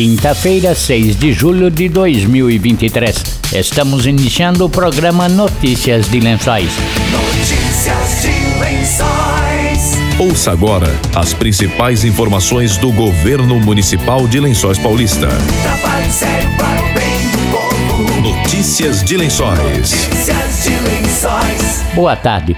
quinta-feira, 6 de julho de 2023. Estamos iniciando o programa Notícias de Lençóis. Notícias de Lençóis. Ouça agora as principais informações do governo municipal de Lençóis Paulista. Trabalho sério para o bem do povo. Notícias de Lençóis. Notícias de Lençóis. Boa tarde.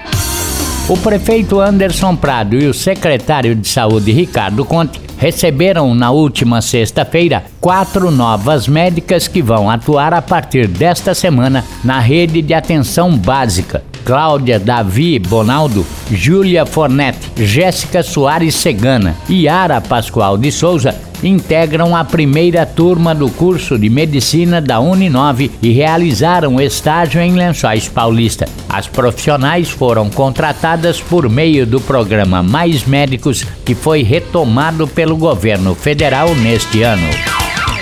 O prefeito Anderson Prado e o secretário de Saúde Ricardo Conte receberam na última sexta-feira quatro novas médicas que vão atuar a partir desta semana na rede de atenção básica. Cláudia Davi Bonaldo, Júlia Fornette, Jéssica Soares Segana e Yara Pascoal de Souza integram a primeira turma do curso de medicina da Uninove e realizaram estágio em Lençóis Paulista. As profissionais foram contratadas por meio do programa Mais Médicos, que foi retomado pelo governo federal neste ano.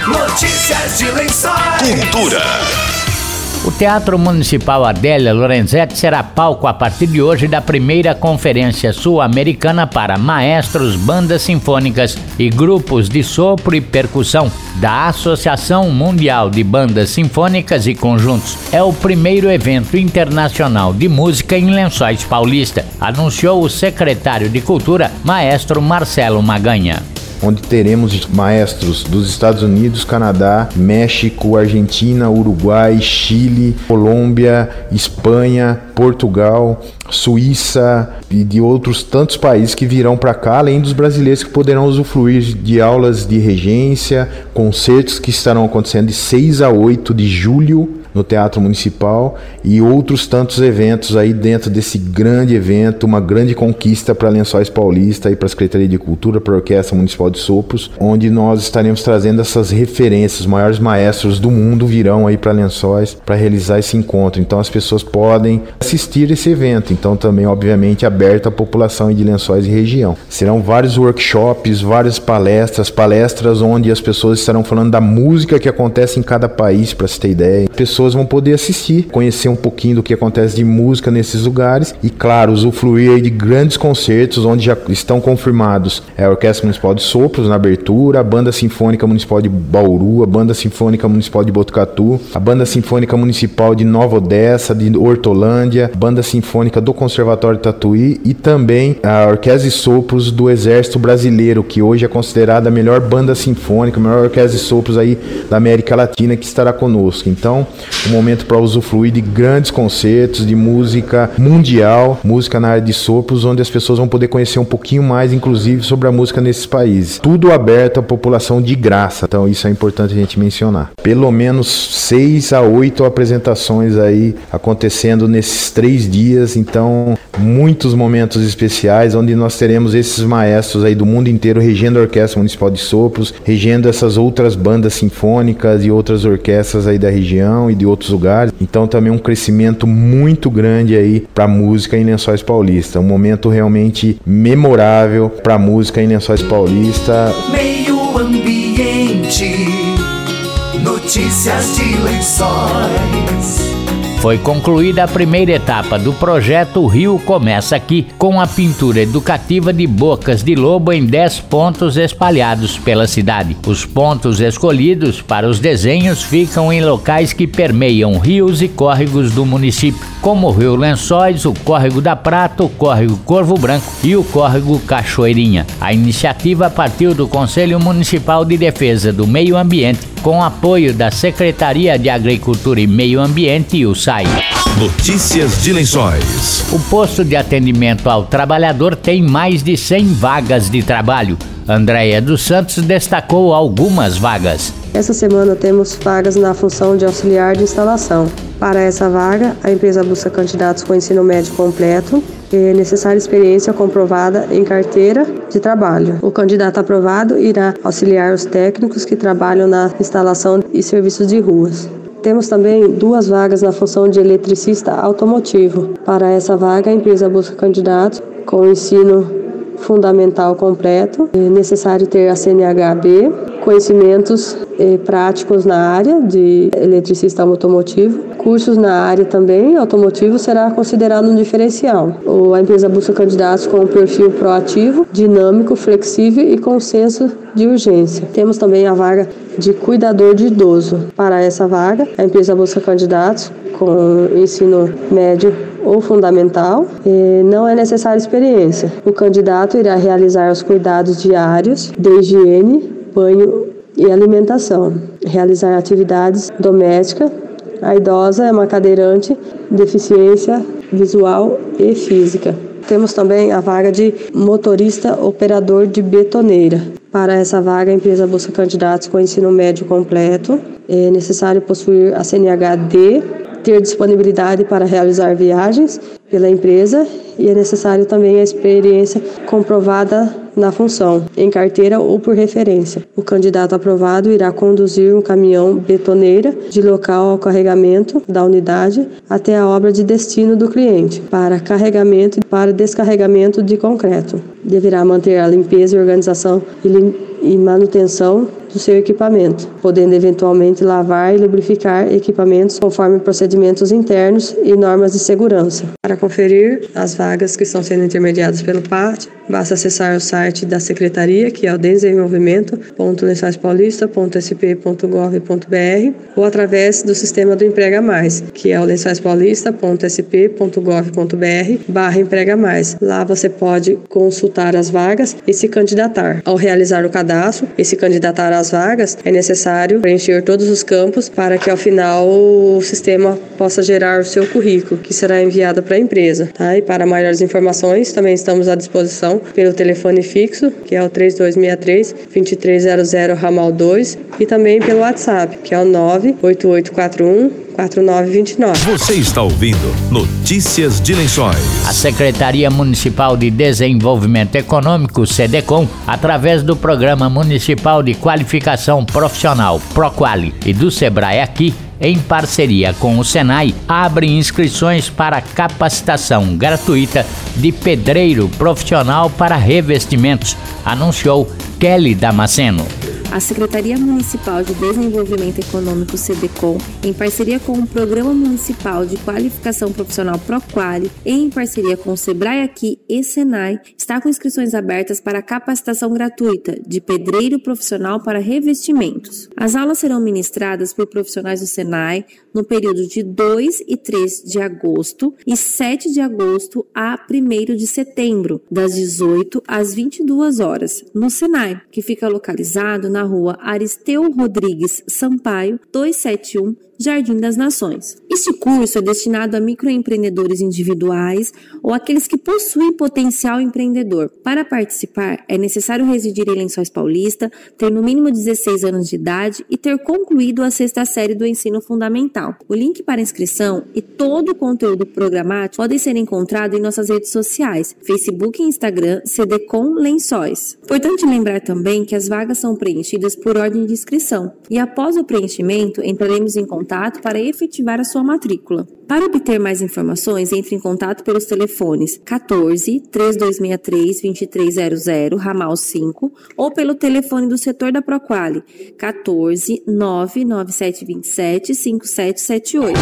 Notícias de Lençóis. Cultura. O Teatro Municipal Adélia Lorenzetti será palco a partir de hoje da primeira Conferência Sul-Americana para Maestros, Bandas Sinfônicas e Grupos de Sopro e Percussão da Associação Mundial de Bandas Sinfônicas e Conjuntos. É o primeiro evento internacional de música em Lençóis Paulista, anunciou o secretário de Cultura, Maestro Marcelo Maganha onde teremos maestros dos Estados Unidos, Canadá, México, Argentina, Uruguai, Chile, Colômbia, Espanha, Portugal, Suíça e de outros tantos países que virão para cá, além dos brasileiros que poderão usufruir de aulas de regência, concertos que estarão acontecendo de 6 a 8 de julho no Teatro Municipal e outros tantos eventos aí dentro desse grande evento, uma grande conquista para Lençóis Paulista e para a Secretaria de Cultura, para a Orquestra Municipal de Sopros, onde nós estaremos trazendo essas referências, os maiores maestros do mundo virão aí para Lençóis para realizar esse encontro. Então as pessoas podem assistir esse evento. Então também obviamente aberto à população de Lençóis e região. Serão vários workshops, várias palestras, palestras onde as pessoas estarão falando da música que acontece em cada país, para se ter ideia. Pessoas pessoas vão poder assistir, conhecer um pouquinho do que acontece de música nesses lugares e, claro, usufruir de grandes concertos onde já estão confirmados é a Orquestra Municipal de Sopros na abertura, a Banda Sinfônica Municipal de Bauru, a Banda Sinfônica Municipal de Botucatu, a Banda Sinfônica Municipal de Nova Odessa, de Hortolândia, Banda Sinfônica do Conservatório Tatuí e também a Orquestra de Sopros do Exército Brasileiro, que hoje é considerada a melhor banda sinfônica, a melhor orquestra de sopros aí da América Latina que estará conosco. Então, um momento para usufruir de grandes concertos de música mundial, música na área de sopros, onde as pessoas vão poder conhecer um pouquinho mais, inclusive, sobre a música nesses países. Tudo aberto à população de graça, então isso é importante a gente mencionar. Pelo menos seis a oito apresentações aí acontecendo nesses três dias, então muitos momentos especiais onde nós teremos esses maestros aí do mundo inteiro regendo a Orquestra Municipal de Sopros, regendo essas outras bandas sinfônicas e outras orquestras aí da região e de outros lugares. Então também um crescimento muito grande aí para música em Lençóis Paulista. Um momento realmente memorável para música em Lençóis Paulista. Meio ambiente. Notícias de Lençóis. Foi concluída a primeira etapa do projeto Rio Começa Aqui, com a pintura educativa de bocas de lobo em 10 pontos espalhados pela cidade. Os pontos escolhidos para os desenhos ficam em locais que permeiam rios e córregos do município, como o Rio Lençóis, o Córrego da Prata, o Córrego Corvo Branco e o Córrego Cachoeirinha. A iniciativa partiu do Conselho Municipal de Defesa do Meio Ambiente, com apoio da Secretaria de Agricultura e Meio Ambiente e o SAI. Notícias de Lençóis. O posto de atendimento ao trabalhador tem mais de 100 vagas de trabalho. Andréia dos Santos destacou algumas vagas. Essa semana temos vagas na função de auxiliar de instalação. Para essa vaga, a empresa busca candidatos com ensino médio completo e necessária experiência comprovada em carteira de trabalho. O candidato aprovado irá auxiliar os técnicos que trabalham na instalação e serviços de ruas. Temos também duas vagas na função de eletricista automotivo. Para essa vaga, a empresa busca candidatos com ensino fundamental completo. É necessário ter a CNHB conhecimentos eh, práticos na área de eletricista automotivo. Cursos na área também automotivo será considerado um diferencial. Ou a empresa busca candidatos com um perfil proativo, dinâmico, flexível e com senso de urgência. Temos também a vaga de cuidador de idoso. Para essa vaga, a empresa busca candidatos com ensino médio ou fundamental, não é necessária experiência. O candidato irá realizar os cuidados diários de higiene, banho e alimentação, realizar atividades domésticas. A idosa é uma cadeirante, deficiência visual e física. Temos também a vaga de motorista operador de betoneira. Para essa vaga, a empresa busca candidatos com ensino médio completo. É necessário possuir a CNHD, ter disponibilidade para realizar viagens pela empresa e é necessário também a experiência comprovada na função, em carteira ou por referência. O candidato aprovado irá conduzir um caminhão betoneira de local ao carregamento da unidade até a obra de destino do cliente, para carregamento e para descarregamento de concreto. Deverá manter a limpeza e organização e manutenção do seu equipamento, podendo eventualmente lavar e lubrificar equipamentos conforme procedimentos internos e normas de segurança. Para conferir as vagas que estão sendo intermediadas pelo PAT, basta acessar o site da Secretaria, que é o desenvolvimento.lençoispaulista.sp.gov.br ou através do sistema do Emprega Mais, que é o lençoispaulista.sp.gov.br barra Emprega Mais. Lá você pode consultar as vagas e se candidatar. Ao realizar o cadastro e se candidatar às vagas, é necessário preencher todos os campos para que ao final o sistema possa gerar o seu currículo, que será enviado para a empresa. Tá? E para maiores informações, também estamos à disposição pelo telefone fixo, que é o 3263 2300 ramal 2, e também pelo WhatsApp, que é o 98841 4929. Você está ouvindo Notícias de Lençóis. A Secretaria Municipal de Desenvolvimento Econômico, SEDECOM, através do Programa Municipal de Qualificação Profissional, PROQUALI, e do SEBRAE aqui, em parceria com o Senai, abre inscrições para capacitação gratuita de pedreiro profissional para revestimentos, anunciou Kelly Damasceno. A Secretaria Municipal de Desenvolvimento Econômico SEDECOM, em parceria com o Programa Municipal de Qualificação Profissional ProQuali e em parceria com o Sebrae Aqui e Senai, está com inscrições abertas para capacitação gratuita de pedreiro profissional para revestimentos. As aulas serão ministradas por profissionais do Senai no período de 2 e 3 de agosto e 7 de agosto a 1 de setembro, das 18 às 22 horas, no Senai, que fica localizado na rua Aristeu Rodrigues Sampaio, 271, Jardim das Nações. Este curso é destinado a microempreendedores individuais ou aqueles que possuem potencial empreendedor. Para participar, é necessário residir em Lençóis Paulista, ter no mínimo 16 anos de idade e ter concluído a sexta série do ensino fundamental. O link para inscrição e todo o conteúdo programático podem ser encontrados em nossas redes sociais, Facebook e Instagram, CDCom Lençóis. Importante lembrar também que as vagas são preenchidas por ordem de inscrição e após o preenchimento entraremos em contato para efetivar a sua matrícula. Para obter mais informações, entre em contato pelos telefones 14 3263 2300, ramal 5, ou pelo telefone do setor da Proquali 14 99727 5778.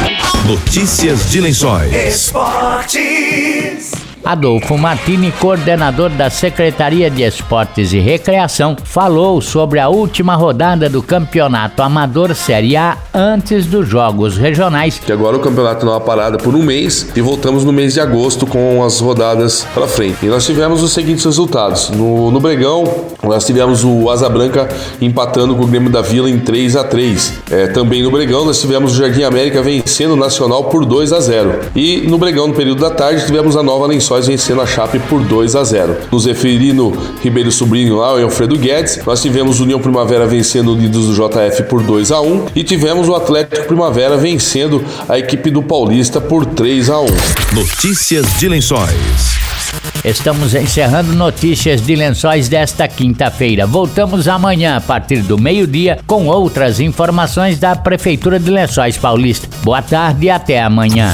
Notícias de Lençóis. Esportes. Adolfo Martini, coordenador da Secretaria de Esportes e Recreação, falou sobre a última rodada do Campeonato Amador Série A antes dos Jogos Regionais. Que agora o campeonato não é parada por um mês e voltamos no mês de agosto com as rodadas para frente. E nós tivemos os seguintes resultados. No, no Bregão, nós tivemos o Asa Branca empatando com o Grêmio da Vila em 3 a 3 é, Também no Bregão, nós tivemos o Jardim América vencendo o Nacional por 2 a 0 E no Bregão, no período da tarde, tivemos a Nova Lençóis vencendo a Chape por 2 a 0 No Zeferino Ribeiro Sobrinho lá, o Alfredo Guedes, nós tivemos o União Primavera vencendo o Unidos do JF por 2 a 1 E tivemos o Atlético Primavera vencendo a equipe do Paulista por 3 a 1 Notícias de Lençóis. Estamos encerrando notícias de lençóis desta quinta-feira. Voltamos amanhã a partir do meio-dia com outras informações da Prefeitura de Lençóis Paulista. Boa tarde e até amanhã.